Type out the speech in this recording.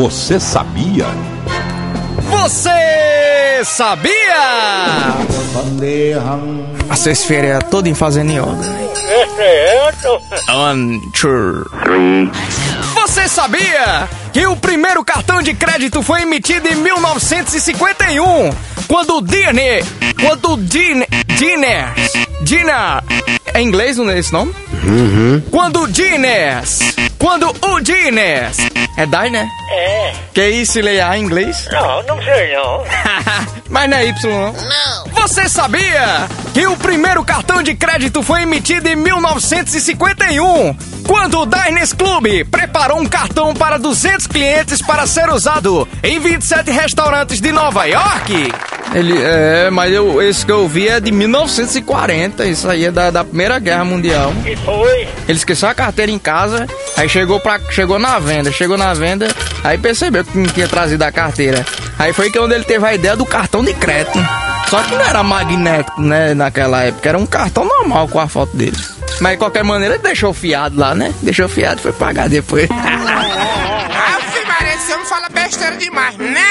Você sabia? Você sabia? A sexta-feira é toda em fazendo yoga. One, two, three. Você sabia que o primeiro cartão de crédito foi emitido em 1951, quando o Disney, quando o Din, Diners, Dinner, é inglês é esse nome? Uhum. Quando o Diners, quando o Diners, é Diner? É. Que isso, leia em inglês? Não, não sei não. Mas não é Y não. Não. Você sabia que o primeiro cartão de crédito foi emitido em 1951, quando o Diners Club preparou um cartão para 200 clientes para ser usado em 27 restaurantes de Nova York? Ele é, mas eu, esse que eu vi é de 1940, isso aí é da, da Primeira Guerra Mundial. E foi? Ele esqueceu a carteira em casa, aí chegou para chegou na venda, chegou na venda, aí percebeu que não tinha trazido a carteira. Aí foi que onde ele teve a ideia do cartão de crédito. Só que não era magnético, né, naquela época, era um cartão normal com a foto dele. Mas de qualquer maneira ele deixou fiado lá, né? Deixou fiado e foi pagar depois. Maria, esse homem fala besteira demais, né?